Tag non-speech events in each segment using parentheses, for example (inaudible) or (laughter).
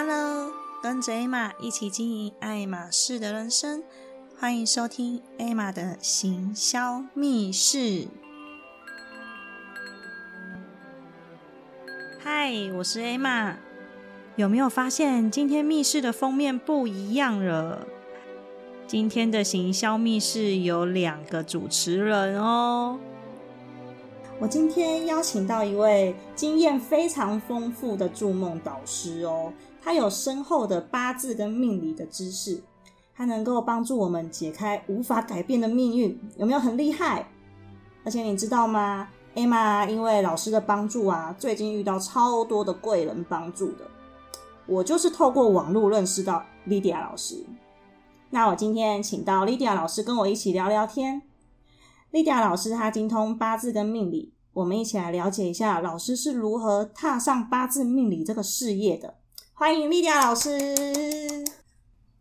Hello，跟着 Emma 一起经营爱马仕的人生，欢迎收听 Emma 的行销密室。嗨，我是 Emma。有没有发现今天密室的封面不一样了？今天的行销密室有两个主持人哦。我今天邀请到一位经验非常丰富的筑梦导师哦。他有深厚的八字跟命理的知识，他能够帮助我们解开无法改变的命运，有没有很厉害？而且你知道吗，Emma 因为老师的帮助啊，最近遇到超多的贵人帮助的。我就是透过网络认识到 Lydia 老师。那我今天请到 Lydia 老师跟我一起聊聊天。Lydia 老师他精通八字跟命理，我们一起来了解一下老师是如何踏上八字命理这个事业的。欢迎莉迪亚老师。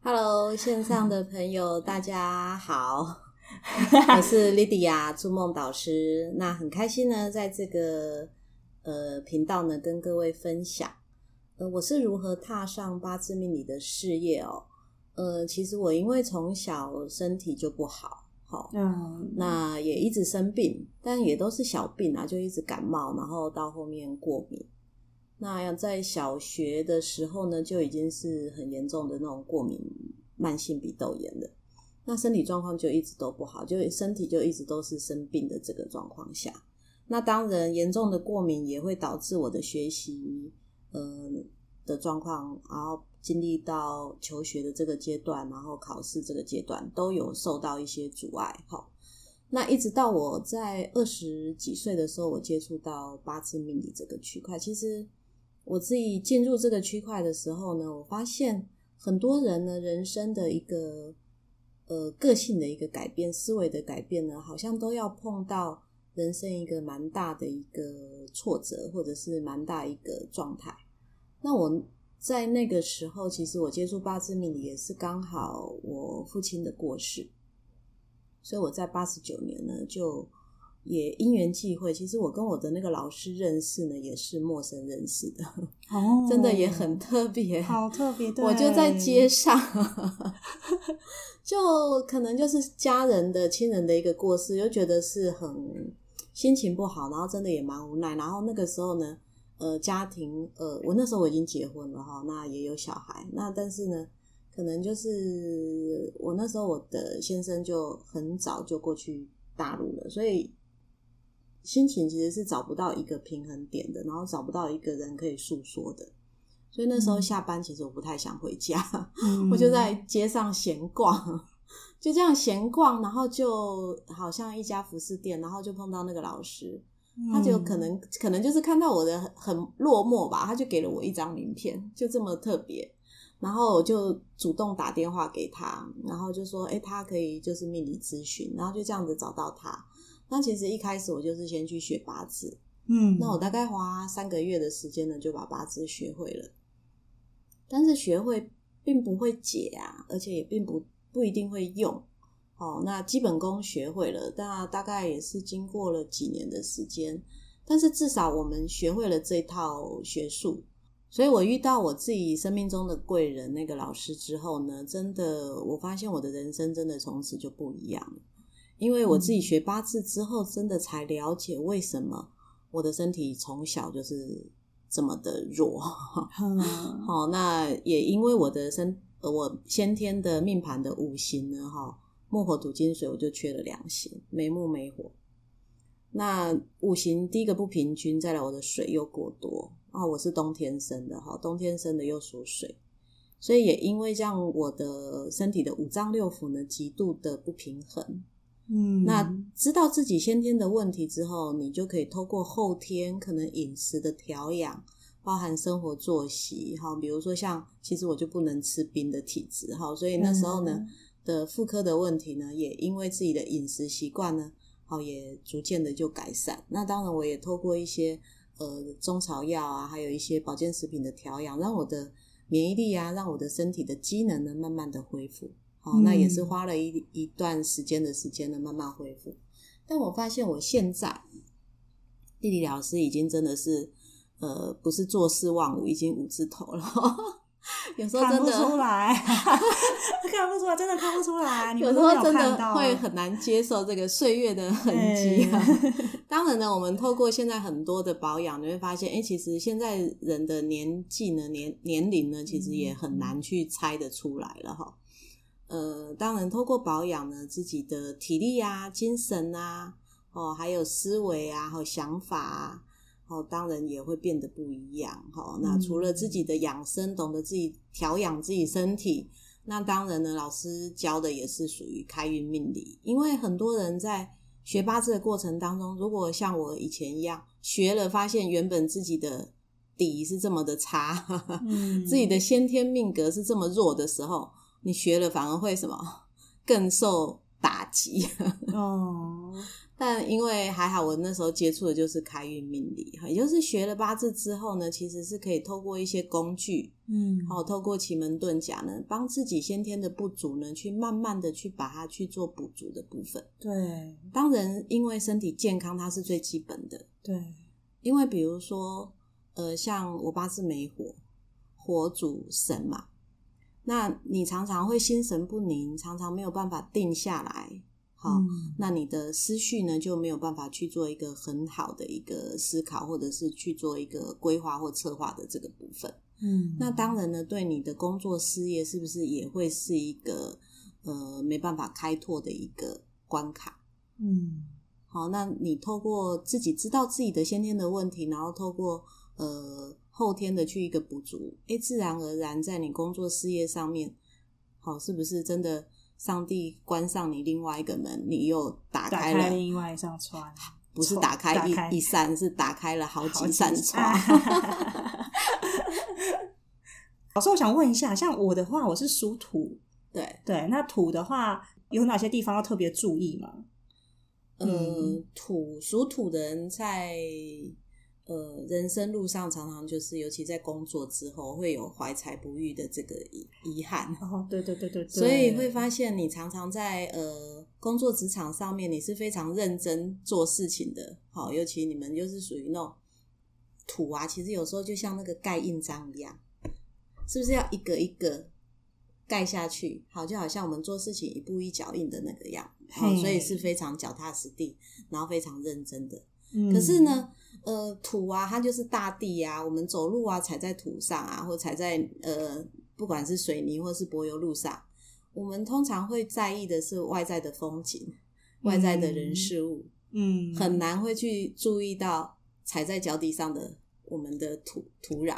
Hello，线上的朋友，(laughs) 大家好，(laughs) 我是莉迪亚筑梦导师。那很开心呢，在这个呃频道呢，跟各位分享，呃，我是如何踏上八字命理的事业哦。呃，其实我因为从小身体就不好，好，嗯，那也一直生病，但也都是小病啊，就一直感冒，然后到后面过敏。那要在小学的时候呢，就已经是很严重的那种过敏慢性鼻窦炎了。那身体状况就一直都不好，就身体就一直都是生病的这个状况下。那当然，严重的过敏也会导致我的学习，嗯的状况，然后经历到求学的这个阶段，然后考试这个阶段，都有受到一些阻碍。哈，那一直到我在二十几岁的时候，我接触到八字命理这个区块，其实。我自己进入这个区块的时候呢，我发现很多人呢，人生的一个呃个性的一个改变、思维的改变呢，好像都要碰到人生一个蛮大的一个挫折，或者是蛮大一个状态。那我在那个时候，其实我接触八字命理也是刚好我父亲的过世，所以我在八十九年呢就。也因缘际会，其实我跟我的那个老师认识呢，也是陌生认识的，哦，(laughs) 真的也很特别，好特别。我就在街上，(laughs) 就可能就是家人的亲人的一个过世，又觉得是很心情不好，然后真的也蛮无奈。然后那个时候呢，呃，家庭，呃，我那时候我已经结婚了哈，那也有小孩，那但是呢，可能就是我那时候我的先生就很早就过去大陆了，所以。心情其实是找不到一个平衡点的，然后找不到一个人可以诉说的，所以那时候下班其实我不太想回家，(laughs) 我就在街上闲逛，(laughs) 就这样闲逛，然后就好像一家服饰店，然后就碰到那个老师，他就可能可能就是看到我的很落寞吧，他就给了我一张名片，就这么特别，然后我就主动打电话给他，然后就说，哎，他可以就是命理咨询，然后就这样子找到他。那其实一开始我就是先去学八字，嗯，那我大概花三个月的时间呢，就把八字学会了。但是学会并不会解啊，而且也并不不一定会用。哦，那基本功学会了，那大概也是经过了几年的时间。但是至少我们学会了这套学术，所以我遇到我自己生命中的贵人那个老师之后呢，真的我发现我的人生真的从此就不一样了。因为我自己学八字之后，真的才了解为什么我的身体从小就是这么的弱。(laughs) 好，那也因为我的身，我先天的命盘的五行呢，哈，木火土金水，我就缺了两行，没木没火。那五行第一个不平均，再来我的水又过多啊，我是冬天生的，哈，冬天生的又属水，所以也因为这样，我的身体的五脏六腑呢，极度的不平衡。嗯，那知道自己先天的问题之后，你就可以透过后天可能饮食的调养，包含生活作息，哈，比如说像其实我就不能吃冰的体质，哈，所以那时候呢的妇科的问题呢，也因为自己的饮食习惯呢，好也逐渐的就改善。那当然我也透过一些呃中草药啊，还有一些保健食品的调养，让我的免疫力啊，让我的身体的机能呢，慢慢的恢复。哦，那也是花了一一段时间的时间呢，慢慢恢复。但我发现我现在，地理老师已经真的是，呃，不是坐视忘五，已经五字头了。(laughs) 有时候看不真的出来，(laughs) 看不出来，真的看不出来。有时候真的会很难接受这个岁月的痕迹啊。(laughs) 当然呢，我们透过现在很多的保养，你会发现，哎、其实现在人的年纪呢、年年龄呢，其实也很难去猜得出来了哈。呃，当然透过保养呢，自己的体力啊、精神啊，哦，还有思维啊，还有想法啊。哦，当然也会变得不一样哈。那除了自己的养生，懂得自己调养自己身体，那当然呢，老师教的也是属于开运命理。因为很多人在学八字的过程当中，如果像我以前一样学了，发现原本自己的底是这么的差，嗯 (laughs) 自己的先天命格是这么弱的时候，你学了反而会什么更受打击。哦，(laughs) 但因为还好，我那时候接触的就是开运命理，也就是学了八字之后呢，其实是可以透过一些工具，嗯，好、透过奇门遁甲呢，帮自己先天的不足呢，去慢慢的去把它去做补足的部分。对当然，因为身体健康它是最基本的，对，因为比如说，呃，像我八字没火，火主神嘛，那你常常会心神不宁，常常没有办法定下来，好、嗯那你的思绪呢就没有办法去做一个很好的一个思考，或者是去做一个规划或策划的这个部分。嗯，那当然呢，对你的工作事业是不是也会是一个呃没办法开拓的一个关卡？嗯好，那你透过自己知道自己的先天的问题，然后透过呃后天的去一个补足，诶，自然而然在你工作事业上面，好，是不是真的上帝关上你另外一个门，你又打打开了？开另外一扇窗，不是打开一扇，是打开了好好几扇窗。(laughs) (laughs) 老师，我想问一下，像我的话，我是属土，对，对，那土的话有哪些地方要特别注意吗？呃嗯，土属土的人在呃人生路上，常常就是，尤其在工作之后，会有怀才不遇的这个遗遗憾。哦，对对对对对，所以会发现，你常常在呃工作职场上面，你是非常认真做事情的。好，尤其你们就是属于那种土啊，其实有时候就像那个盖印章一样，是不是要一个一个盖下去？好，就好像我们做事情一步一脚印的那个样。好，嘿所以是非常脚踏实地，然后非常认真的。嗯可是，呢，呃，土啊，它就是大地啊，我们走路啊，踩在土上啊，或踩在呃，不管是水泥或是柏油路上，我们通常会在意的是外在的风景、外在的人事物，嗯，很难会去注意到踩在脚底上的我们的土土壤、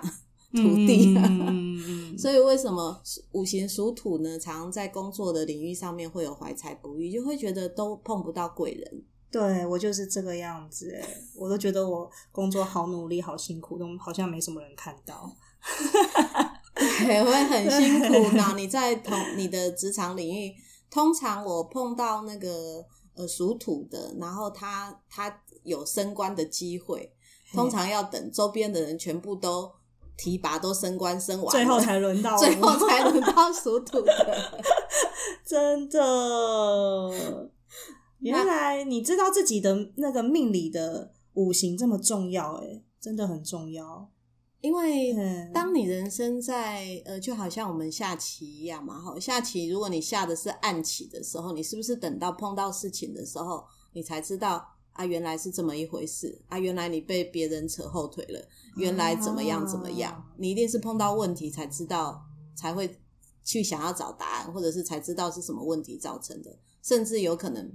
土地。嗯所以为什么五行属土呢？常常在工作的领域上面会有怀才不遇，就会觉得都碰不到贵人。(laughs) 对我就是这个样子，哎，我都觉得我工作好努力、好辛苦，都好像没什么人看到。(laughs) 对，会很辛苦。(laughs) 那你在同你的职场领域，通常我碰到那个呃属土的，然后他他有升官的机会，通常要等周边的人全部都提拔、都升官升完了，最后才轮到我，(laughs) 最后才轮到属土的。真的。原来你知道自己的那个命理的五行这么重要，哎，真的很重要。因为嗯当你人生在呃，就好像我们下棋一样嘛，哈，下棋如果你下的是暗棋的时候，你是不是等到碰到事情的时候，你才知道啊，原来是这么一回事啊，原来你被别人扯后腿了，原来怎么样怎么样，啊你一定是碰到问题才知道，才会去想要找答案，或者是才知道是什么问题造成的，甚至有可能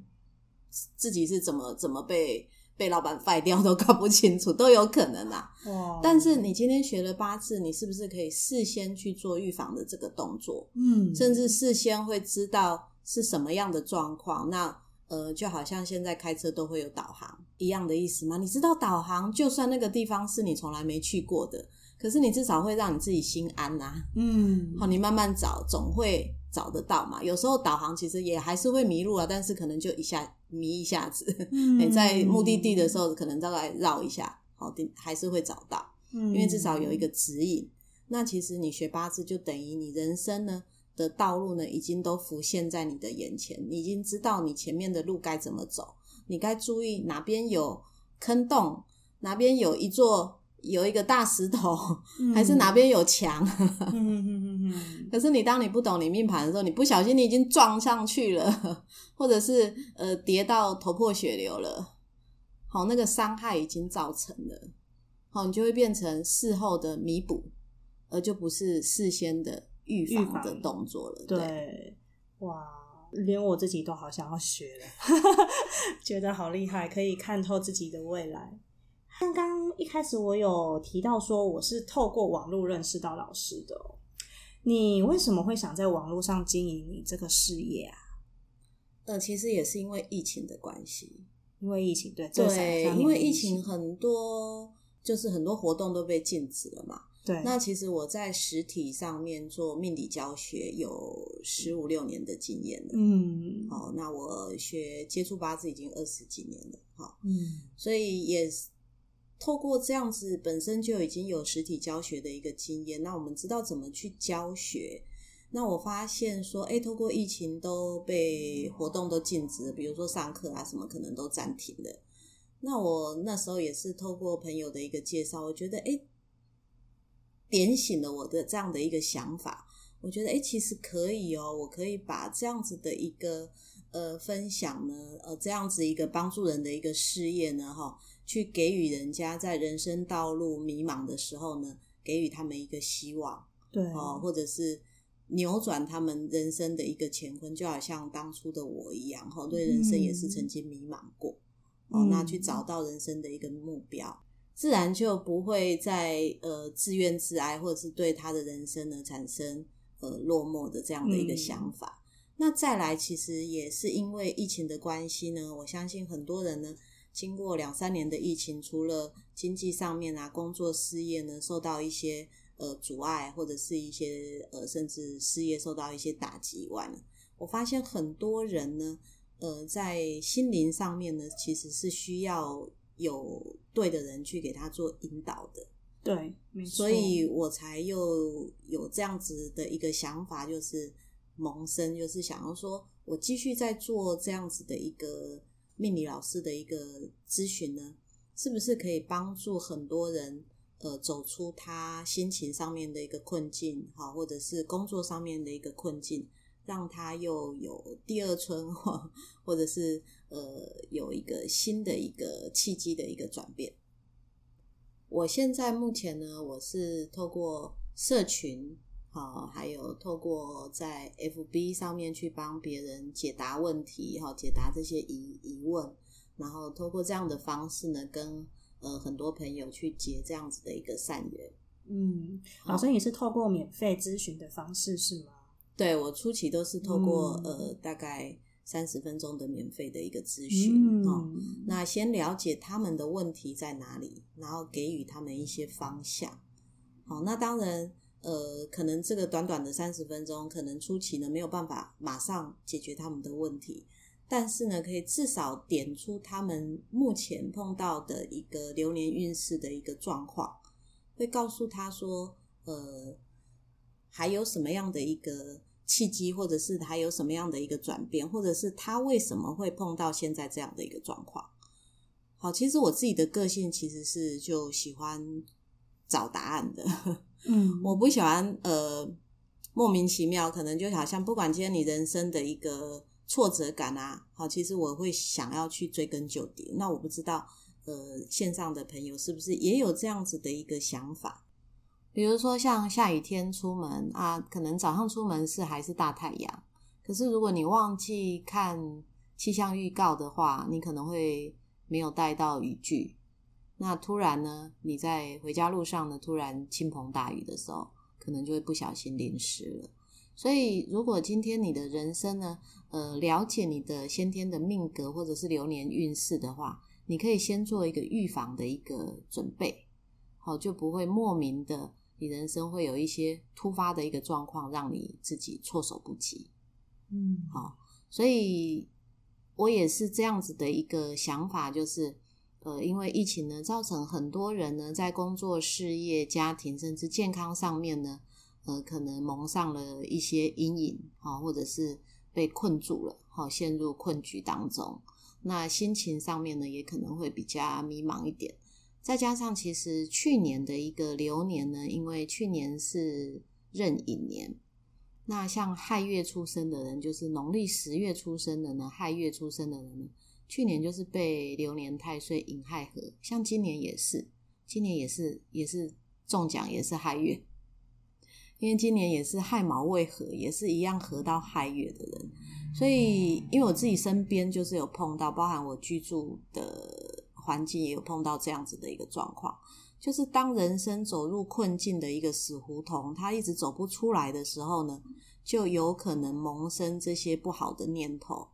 自己是怎么怎么被被老板废掉都 (laughs) 搞不清楚，都有可能啊。哇但是你今天学了八字，你是不是可以事先去做预防的这个动作，嗯，甚至事先会知道是什么样的状况？那呃，就好像现在开车都会有导航一样的意思吗？你知道导航，就算那个地方是你从来没去过的，可是你至少会让你自己心安呐、嗯，好，你慢慢找，总会找得到嘛。有时候导航其实也还是会迷路啊，但是可能就一下迷一下子。嗯你 (laughs) 在目的地的时候，可能大概绕一下，好，还是会找到。嗯，因为至少有一个指引。那其实你学八字就等于你人生呢的道路呢，已经都浮现在你的眼前，你已经知道你前面的路该怎么走，你该注意哪边有坑洞，哪边有一座有一个大石头，(laughs) 还是哪边有墙？(laughs) 嗯可是你当你不懂你命盘的时候，你不小心你已经撞上去了，或者是呃跌到头破血流了，好，那个伤害已经造成了，好，你就会变成事后的弥补，而就不是事先的预预防防的动作了。对，对，哇，连我自己都好想要学了，(laughs) 觉得好厉害，可以看透自己的未来。刚刚一开始我有提到说我是透过网络认识到老师的哦、你为什么会想在网络上经营你这个事业啊？呃，其实也是因为疫情的关系，因为疫情，对，对，三年的因为疫情很多就是很多活动都被禁止了嘛。对，那其实我在实体上面做命理教学有十五六年的经验了。嗯好，那我学接触八字已经二十几年了，好，嗯所以也是透过这样子本身就已经有实体教学的一个经验，那我们知道怎么去教学。那我发现说，哎，透过疫情都被活动都禁止了，比如说上课啊什么，可能都暂停了。那我那时候也是透过朋友的一个介绍，我觉得哎，诶点醒了我的这样的一个想法。我觉得哎，诶其实可以哦，我可以把这样子的一个呃分享呢，呃这样子一个帮助人的一个事业呢，哈，去给予人家在人生道路迷茫的时候呢，给予他们一个希望对哦，或者是扭转他们人生的一个乾坤，就好像当初的我一样，哈，对人生也是曾经迷茫过，哦，嗯那去找到人生的一个目标。自然就不会再呃自怨自哀，或者是对他的人生呢产生呃落寞的这样的一个想法。那再来，其实也是因为疫情的关系呢，我相信很多人呢，经过两三年的疫情，除了经济上面啊、工作事业呢受到一些呃阻碍，或者是一些呃甚至事业受到一些打击以外呢，我发现很多人呢，呃，在心灵上面呢，其实是需要有对的人去给他做引导的。对，没错，所以我才又有这样子的一个想法，就是萌生，就是想要说我继续在做这样子的一个命理老师的一个咨询呢，是不是可以帮助很多人呃走出他心情上面的一个困境，好，或者是工作上面的一个困境，让他又有第二春，或者是呃有一个新的一个契机的一个转变。我现在目前呢，我是透过社群，好，还有透过在 FB 上面去帮别人解答问题，哈，解答这些疑疑问，然后透过这样的方式呢，跟呃很多朋友去结这样子的一个善缘。嗯，老师，你是透过免费咨询的方式是吗？对我初期都是透过、嗯呃大概三十分钟的免费的一个咨询，哦，嗯，那先了解他们的问题在哪里，然后给予他们一些方向。好，那当然，呃，可能这个短短的三十分钟，可能初期呢没有办法马上解决他们的问题，但是呢，可以至少点出他们目前碰到的一个流年运势的一个状况，会告诉他说，呃，还有什么样的一个契机，或者是还有什么样的一个转变，或者是他为什么会碰到现在这样的一个状况。好，其实我自己的个性其实是就喜欢找答案的，(laughs) 嗯，我不喜欢呃莫名其妙，可能就好像不管今天你人生的一个挫折感啊，好，其实我会想要去追根究底。那我不知道呃线上的朋友是不是也有这样子的一个想法？比如说像下雨天出门啊，可能早上出门是还是大太阳，可是如果你忘记看气象预告的话，你可能会没有带到雨具。那突然呢，你在回家路上呢，突然倾盆大雨的时候，可能就会不小心淋湿了。所以，如果今天你的人生呢，呃，了解你的先天的命格或者是流年运势的话，你可以先做一个预防的一个准备，好，就不会莫名的，你人生会有一些突发的一个状况，让你自己措手不及。嗯，好，所以我也是这样子的一个想法，就是呃，因为疫情呢，造成很多人呢在工作、事业、家庭甚至健康上面呢，呃，可能蒙上了一些阴影，好，或者是被困住了，好，陷入困局当中。那心情上面呢，也可能会比较迷茫一点。再加上其实去年的一个流年呢，因为去年是壬寅年，那像亥月出生的人，就是农历十月出生的呢，亥月出生的人呢，去年就是被流年太岁引亥合，像今年也是，今年也是也是中奖，也是亥月，因为今年也是亥卯未合，也是一样合到亥月的人，所以因为我自己身边就是有碰到，包含我居住的。环境也有碰到这样子的一个状况，就是当人生走入困境的一个死胡同，他一直走不出来的时候呢，就有可能萌生这些不好的念头，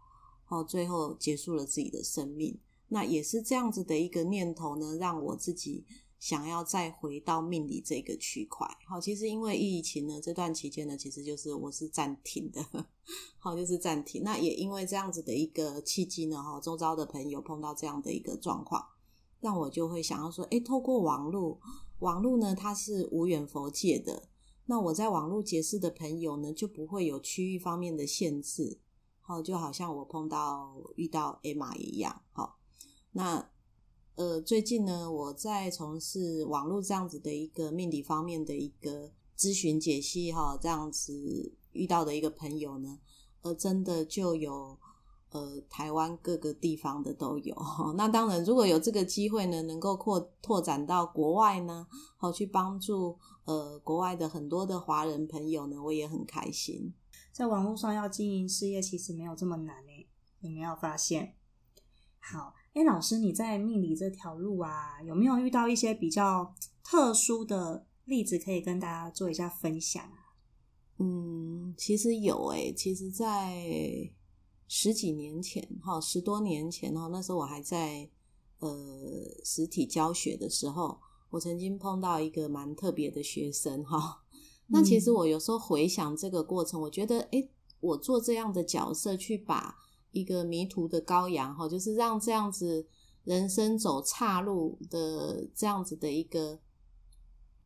哦，最后结束了自己的生命。那也是这样子的一个念头呢，让我自己想要再回到命理这个区块。好，其实因为疫情呢，这段期间呢，其实就是我是暂停的，好，就是暂停。那也因为这样子的一个契机呢，哈，周遭的朋友碰到这样的一个状况。让我就会想要说，哎，透过网络，网络呢，它是无远佛界的。那我在网络结识的朋友呢，就不会有区域方面的限制。哦，就好像我碰到遇到 Emma 一样。好，那呃，最近呢，我在从事网络这样子的一个命理方面的一个咨询解析，哈，这样子遇到的一个朋友呢，呃，真的就有。呃，台湾各个地方的都有。那当然，如果有这个机会呢，能够扩拓展到国外呢，好去帮助呃国外的很多的华人朋友呢，我也很开心。在网络上要经营事业，其实没有这么难诶，有没有发现？好，哎，老师你在命理这条路啊，有没有遇到一些比较特殊的例子，可以跟大家做一下分享？嗯，其实有诶，其实，在十几年前，哈，十多年前，哈，那时候我还在呃实体教学的时候，我曾经碰到一个蛮特别的学生，哈。那其实我有时候回想这个过程，我觉得，哎，我做这样的角色，去把一个迷途的羔羊，哈，就是让这样子人生走岔路的这样子的一个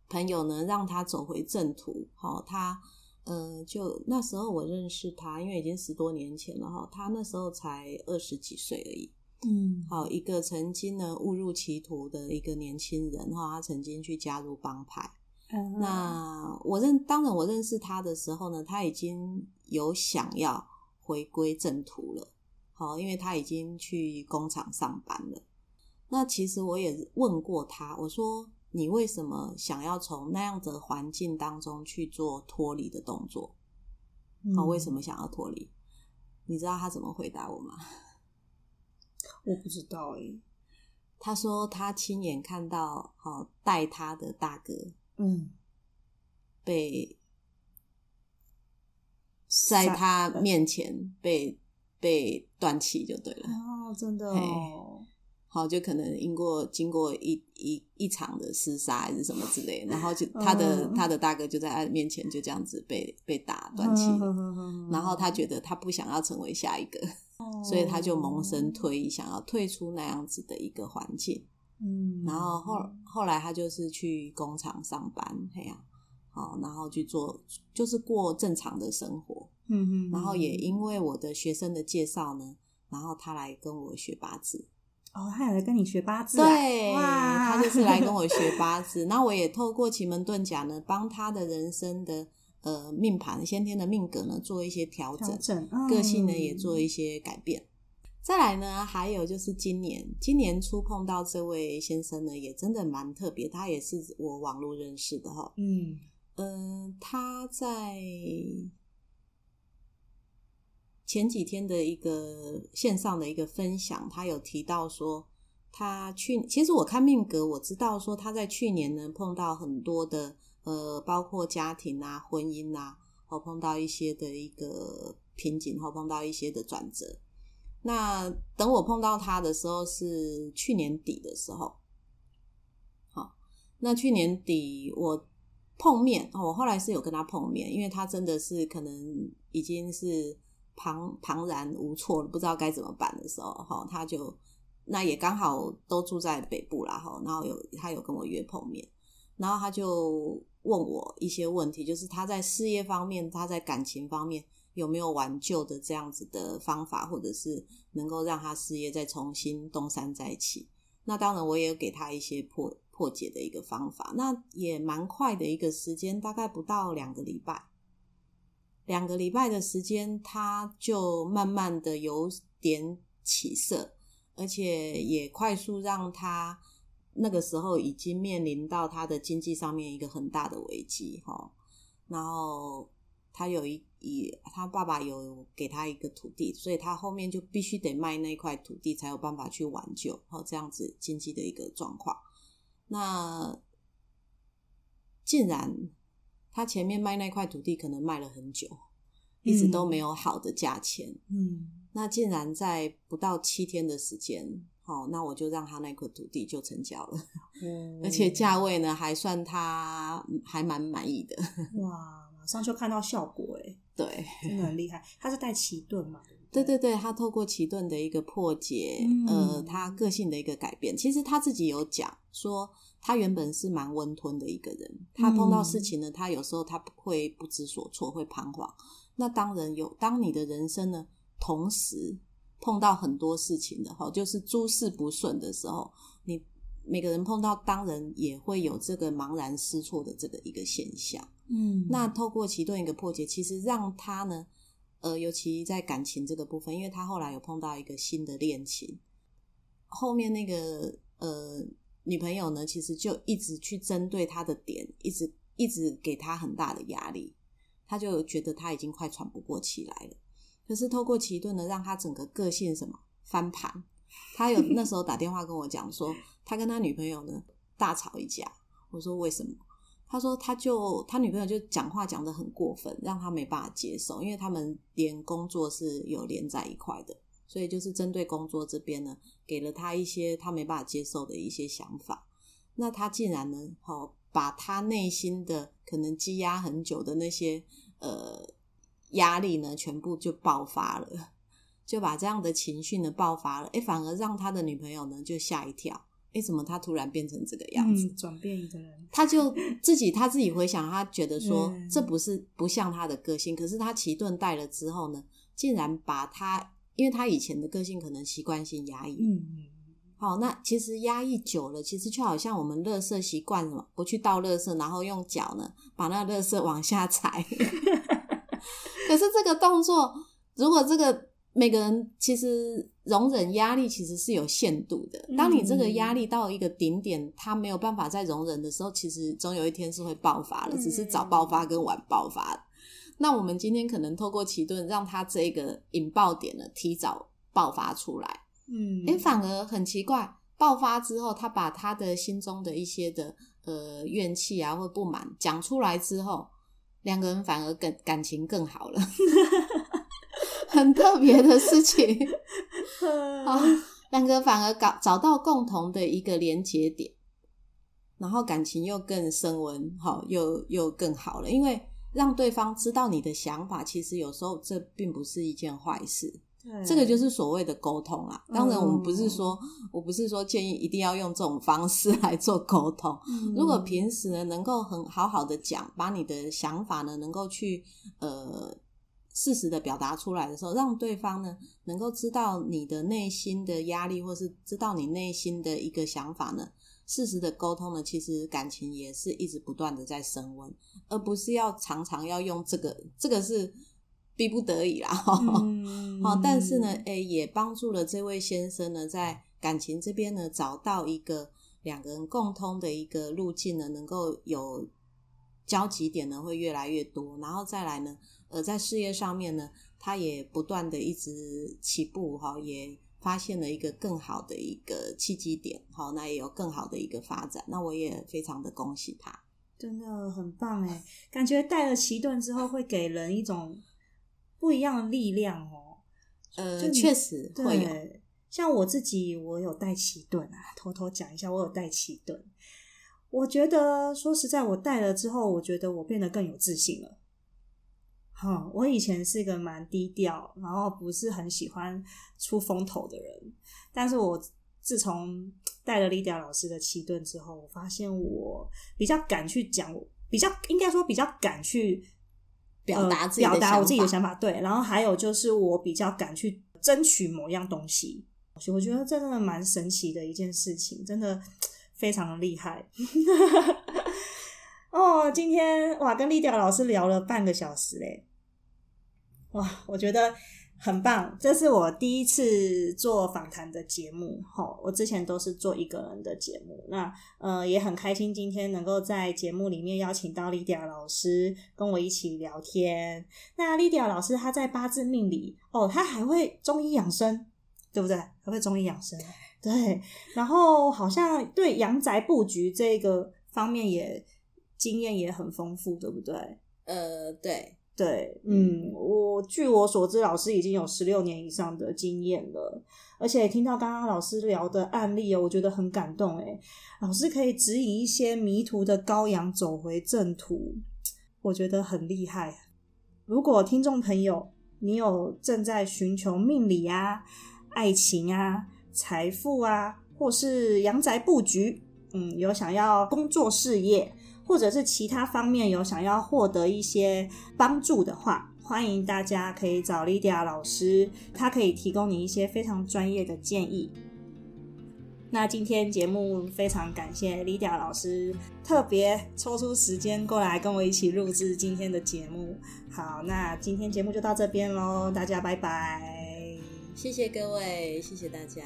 朋友呢，让他走回正途，好，他。呃，就那时候我认识他，因为已经十多年前了哈。他那时候才二十几岁而已。嗯，好，一个曾经呢误入歧途的一个年轻人哈，他曾经去加入帮派。嗯，那我认，当然我认识他的时候呢，他已经有想要回归正途了。好，因为他已经去工厂上班了。那其实我也问过他，我说。你为什么想要从那样的环境当中去做脱离的动作？哦，为什么想要脱离？你知道他怎么回答我吗？(laughs) 我不知道哎。他说他亲眼看到，好带他的大哥，嗯，被在他面前被被断气就对了。哦，真的哦。好，就可能经过经过一一一场的厮杀还是什么之类，然后就他的他的大哥就在他面前就这样子被被打断气，然后他觉得他不想要成为下一个，所以他就萌生退意，想要退出那样子的一个环境。嗯，然后后后来他就是去工厂上班，这样好，然后去做就是过正常的生活。嗯哼，然后也因为我的学生的介绍呢，然后他来跟我学八字。哦，他也来跟你学八字，对，他就是来跟我学八字。(laughs) 那我也透过奇门遁甲呢，帮他的人生的呃命盘、先天的命格呢做一些调整，个性呢也做一些改变。再来呢，还有就是今年今年初碰到这位先生呢，也真的蛮特别，他也是我网络认识的哈。嗯嗯，他在。前几天的一个线上的一个分享，他有提到说，他去其实我看命格，我知道说他在去年呢碰到很多的呃，包括家庭啊、婚姻啊，或碰到一些的一个瓶颈，或碰到一些的转折。那等我碰到他的时候是去年底的时候，好，那去年底我碰面，我后来是有跟他碰面，因为他真的是可能已经是。庞庞然无措了，不知道该怎么办的时候，哈，他就那也刚好都住在北部啦，哈，然后有他有跟我约碰面，然后他就问我一些问题，就是他在事业方面，他在感情方面有没有挽救的这样子的方法，或者是能够让他事业再重新东山再起。那当然我也有给他一些破破解的一个方法，那也蛮快的一个时间，大概不到两个礼拜。两个礼拜的时间，他就慢慢的有点起色，而且也快速让他那个时候已经面临到他的经济上面一个很大的危机哈。然后他有一以他爸爸有给他一个土地，所以他后面就必须得卖那块土地才有办法去挽救哦这样子经济的一个状况。那竟然。他前面卖那块土地可能卖了很久，一直都没有好的价钱。嗯，那竟然在不到七天的时间，好，那我就让他那块土地就成交了。嗯，(laughs) 而且价位呢还算他还蛮满意的。哇，马上就看到效果哎，对，(laughs) 真的很厉害。他是带奇盾嘛？对对对，他透过奇盾的一个破解，呃，他个性的一个改变。其实他自己有讲说。他原本是蛮温吞的一个人，他碰到事情呢，他有时候他会不知所措，会彷徨。那当然有，当你的人生呢，同时碰到很多事情的哈，就是诸事不顺的时候，你每个人碰到，当然也会有这个茫然失措的这个一个现象。嗯，那透过奇顿一个破解，其实让他呢，呃，尤其在感情这个部分，因为他后来有碰到一个新的恋情，后面那个呃。女朋友呢，其实就一直去针对他的点，一直一直给他很大的压力，他就觉得他已经快喘不过气来了。可是透过奇顿呢，让他整个个性什么翻盘。他有那时候打电话跟我讲说，他跟他女朋友呢大吵一架。我说为什么？他说他就他女朋友就讲话讲的很过分，让他没办法接受，因为他们连工作是有连在一块的。所以就是针对工作这边呢，给了他一些他没办法接受的一些想法。那他竟然呢，好把他内心的可能积压很久的那些呃压力呢，全部就爆发了，就把这样的情绪呢爆发了。哎，反而让他的女朋友呢就吓一跳。哎，怎么他突然变成这个样子？转变一个人，他就自己他自己回想，他觉得说这不是不像他的个性。可是他奇顿带了之后呢，竟然把他。因为他以前的个性可能习惯性压抑，嗯嗯，好，那其实压抑久了，其实就好像我们乐色习惯什么，不去倒乐色，然后用脚呢把那乐色往下踩。(laughs) 可是这个动作，如果这个每个人其实容忍压力其实是有限度的，当你这个压力到一个顶点，他没有办法再容忍的时候，其实总有一天是会爆发了，只是早爆发跟晚爆发。那我们今天可能透过奇顿，让他这个引爆点呢提早爆发出来。嗯，哎，反而很奇怪，爆发之后，他把他的心中的一些的呃怨气啊或不满讲出来之后，两个人反而感感情更好了，(laughs) 很特别的事情 (laughs) 啊，两个反而搞找到共同的一个连接点，然后感情又更升温，好，又又更好了，因为。让对方知道你的想法，其实有时候这并不是一件坏事。这个就是所谓的沟通啊。当然，我们不是说，我不是说建议一定要用这种方式来做沟通。如果平时呢，能够很好好的讲，把你的想法呢，能够去呃适时的表达出来的时候，让对方呢能够知道你的内心的压力，或是知道你内心的一个想法呢。事实的沟通呢，其实感情也是一直不断的在升温，而不是要常常要用这个，这个是逼不得已啦。好，但是呢，诶，也帮助了这位先生呢，在感情这边呢，找到一个两个人共通的一个路径呢，能够有交集点呢，会越来越多，然后再来呢，呃，在事业上面呢，他也不断的一直起步哈，也。发现了一个更好的一个契机点，好，那也有更好的一个发展，那我也非常的恭喜他，真的很棒哎，感觉带了奇盾之后会给人一种不一样的力量哦，呃，确实会有，像我自己，我有带奇盾啊，偷偷讲一下，我有带奇盾，我觉得说实在，我带了之后，我觉得我变得更有自信了。哈，我以前是一个蛮低调，然后不是很喜欢出风头的人。但是我自从带了 Lidia 老师的七顿之后，我发现我比较敢去讲，比较应该说比较敢去表达表达我自己的想法。对，然后还有就是我比较敢去争取某样东西。我觉得这真的蛮神奇的一件事情，真的非常的厉害。(laughs) 哦，今天哇，跟丽迪亚老师聊了半个小时嘞，哇，我觉得很棒。这是我第一次做访谈的节目，哈，我之前都是做一个人的节目。那呃，也很开心今天能够在节目里面邀请到丽迪亚老师跟我一起聊天。那丽迪亚老师她在八字命理哦，她还会中医养生，对不对？还会中医养生，对。然后好像对阳宅布局这个方面也。经验也很丰富，对不对？呃，对对，嗯，我据我所知，老师已经有十六年以上的经验了，而且听到刚刚老师聊的案例哦，我觉得很感动诶老师可以指引一些迷途的羔羊走回正途，我觉得很厉害。如果听众朋友你有正在寻求命理啊、爱情啊、财富啊，或是阳宅布局，嗯，有想要工作事业。或者是其他方面有想要获得一些帮助的话，欢迎大家可以找 Lydia 老师，他可以提供你一些非常专业的建议。那今天节目非常感谢 Lydia 老师特别抽出时间过来跟我一起录制今天的节目。好，那今天节目就到这边喽，大家拜拜，谢谢各位，谢谢大家。